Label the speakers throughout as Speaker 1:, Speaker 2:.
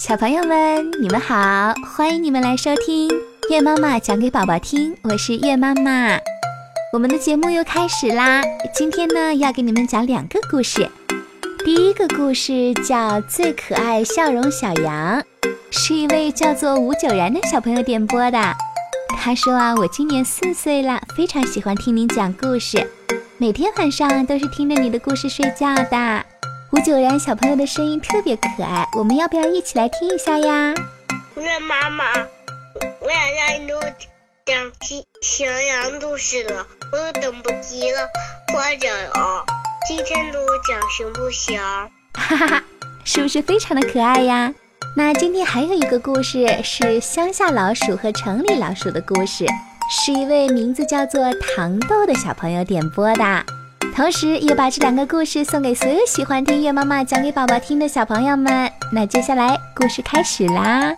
Speaker 1: 小朋友们，你们好，欢迎你们来收听月妈妈讲给宝宝听，我是月妈妈。我们的节目又开始啦，今天呢要给你们讲两个故事。第一个故事叫《最可爱笑容小羊》，是一位叫做吴九然的小朋友点播的。他说啊，我今年四岁了，非常喜欢听您讲故事，每天晚上都是听着你的故事睡觉的。吴九然小朋友的声音特别可爱，我们要不要一起来听一下呀？
Speaker 2: 月妈妈，我想让你给我讲喜喜羊羊故事了，我都等不及了，快点哦！今天给我讲行不行？
Speaker 1: 哈哈哈，是不是非常的可爱呀？那今天还有一个故事是乡下老鼠和城里老鼠的故事，是一位名字叫做糖豆的小朋友点播的。同时，也把这两个故事送给所有喜欢听月妈妈讲给宝宝听的小朋友们。那接下来故事开始啦！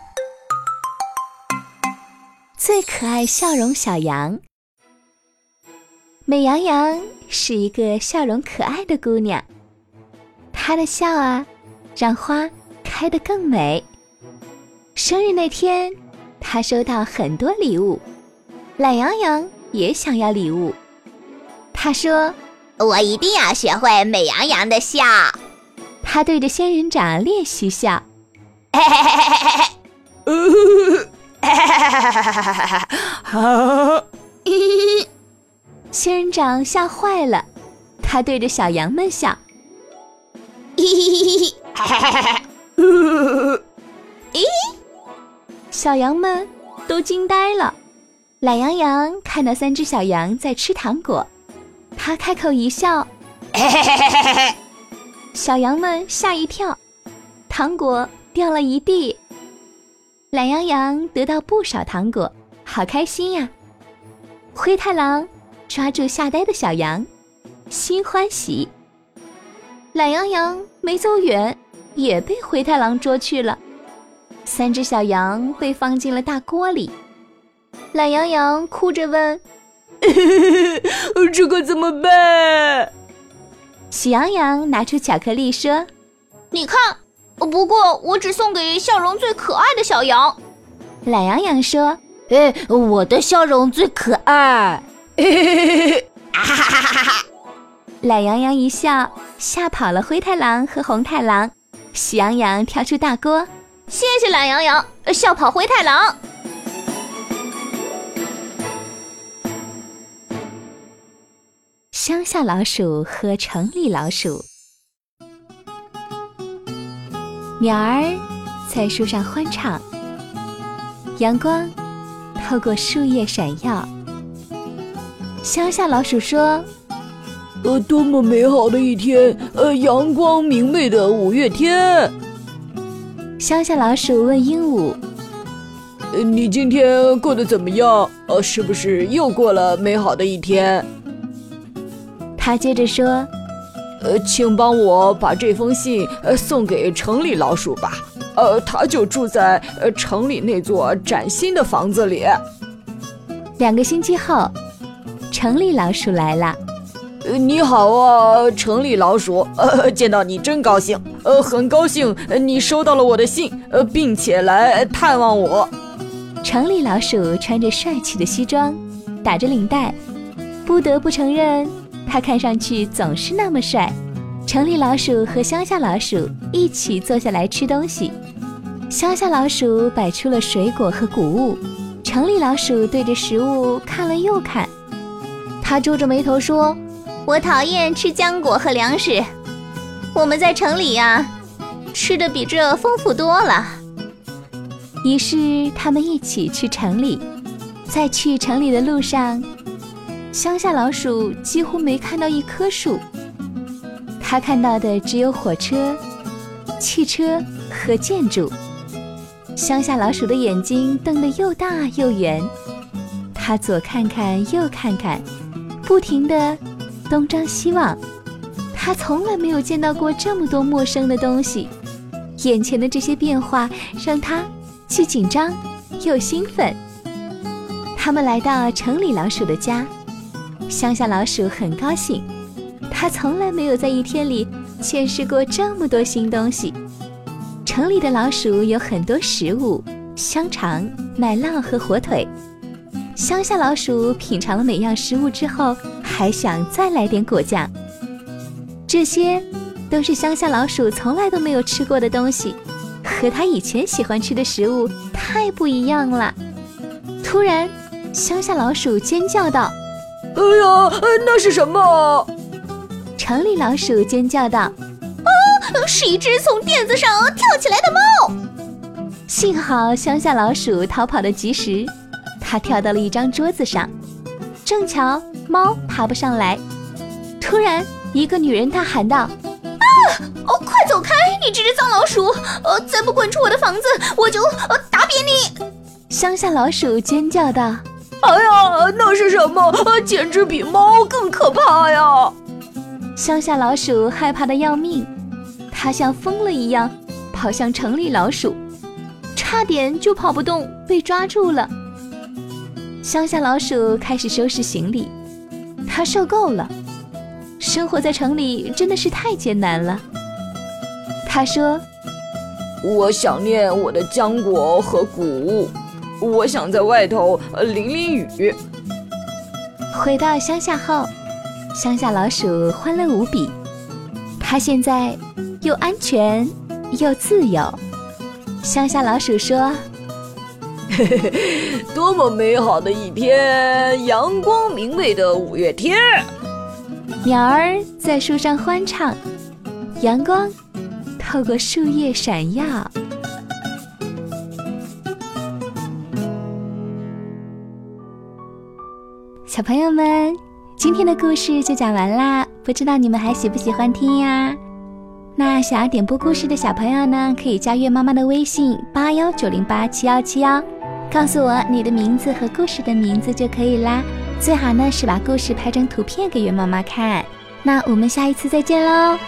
Speaker 1: 最可爱笑容小羊，美羊羊是一个笑容可爱的姑娘，她的笑啊，让花开得更美。生日那天，她收到很多礼物，懒羊羊也想要礼物，她说。
Speaker 3: 我一定要学会美羊羊的笑。
Speaker 1: 他对着仙人掌练习笑。嘿嘿嘿嘿嘿嘿，呃，哈仙人掌吓坏了，他对着小羊们笑。嘿嘿嘿嘿嘿，呃，咦小羊们都惊呆了。懒羊羊看到三只小羊在吃糖果。他开口一笑，小羊们吓一跳，糖果掉了一地。懒羊羊得到不少糖果，好开心呀！灰太狼抓住吓呆的小羊，心欢喜。懒羊羊没走远，也被灰太狼捉去了。三只小羊被放进了大锅里，懒羊羊哭着问。
Speaker 4: 这可怎么办？
Speaker 1: 喜羊羊拿出巧克力说：“
Speaker 5: 你看，不过我只送给笑容最可爱的小羊。”
Speaker 1: 懒羊羊说：“
Speaker 6: 哎，我的笑容最可爱。”
Speaker 1: 哈哈哈哈哈！懒羊羊一笑，吓跑了灰太狼和红太狼。喜羊羊跳出大锅：“
Speaker 5: 谢谢懒羊羊，笑跑灰太狼。”
Speaker 1: 乡下老鼠和城里老鼠，鸟儿在树上欢唱，阳光透过树叶闪耀。乡下老鼠说：“
Speaker 4: 呃，多么美好的一天！呃，阳光明媚的五月天。”
Speaker 1: 乡下老鼠问鹦鹉：“呃
Speaker 4: 你今天过得怎么样？呃，是不是又过了美好的一天？”
Speaker 1: 他接着说：“
Speaker 4: 呃，请帮我把这封信呃送给城里老鼠吧。呃，他就住在呃城里那座崭新的房子里。”
Speaker 1: 两个星期后，城里老鼠来了。
Speaker 4: 呃，你好啊，城里老鼠，呃，见到你真高兴。呃，很高兴你收到了我的信，呃，并且来探望我。
Speaker 1: 城里老鼠穿着帅气的西装，打着领带，不得不承认。他看上去总是那么帅。城里老鼠和乡下老鼠一起坐下来吃东西。乡下老鼠摆出了水果和谷物，城里老鼠对着食物看了又看。
Speaker 5: 他皱着眉头说：“我讨厌吃浆果和粮食。我们在城里呀，吃的比这丰富多了。”
Speaker 1: 于是他们一起去城里。在去城里的路上。乡下老鼠几乎没看到一棵树，它看到的只有火车、汽车和建筑。乡下老鼠的眼睛瞪得又大又圆，它左看看右看看，不停地东张西望。它从来没有见到过这么多陌生的东西，眼前的这些变化让它既紧张又兴奋。他们来到城里老鼠的家。乡下老鼠很高兴，它从来没有在一天里见识过这么多新东西。城里的老鼠有很多食物：香肠、奶酪和火腿。乡下老鼠品尝了每样食物之后，还想再来点果酱。这些都是乡下老鼠从来都没有吃过的东西，和它以前喜欢吃的食物太不一样了。突然，乡下老鼠尖叫道：“
Speaker 4: 哎呀，那是什么？”
Speaker 1: 城里老鼠尖叫道：“
Speaker 5: 啊，是一只从垫子上跳起来的猫！”
Speaker 1: 幸好乡下老鼠逃跑的及时。它跳到了一张桌子上，正巧猫爬不上来。突然，一个女人大喊道：“
Speaker 5: 啊！哦，快走开！你这只脏老鼠！呃，再不滚出我的房子，我就呃打扁你！”
Speaker 1: 乡下老鼠尖叫道：“
Speaker 4: 哎呀，那是什么？简直比猫更可怕呀！”
Speaker 1: 乡下老鼠害怕的要命，它像疯了一样跑向城里老鼠，差点就跑不动，被抓住了。乡下老鼠开始收拾行李，它受够了，生活在城里真的是太艰难了。他说：“
Speaker 4: 我想念我的浆果和谷物，我想在外头淋淋雨。”
Speaker 1: 回到乡下后，乡下老鼠欢乐无比，它现在又安全又自由。乡下老鼠说。
Speaker 4: 多么美好的一天，阳光明媚的五月天。
Speaker 1: 鸟儿在树上欢唱，阳光透过树叶闪耀。小朋友们，今天的故事就讲完啦，不知道你们还喜不喜欢听呀？那想要点播故事的小朋友呢，可以加月妈妈的微信八幺九零八七幺七幺。告诉我你的名字和故事的名字就可以啦，最好呢是把故事拍成图片给月妈妈看。那我们下一次再见喽。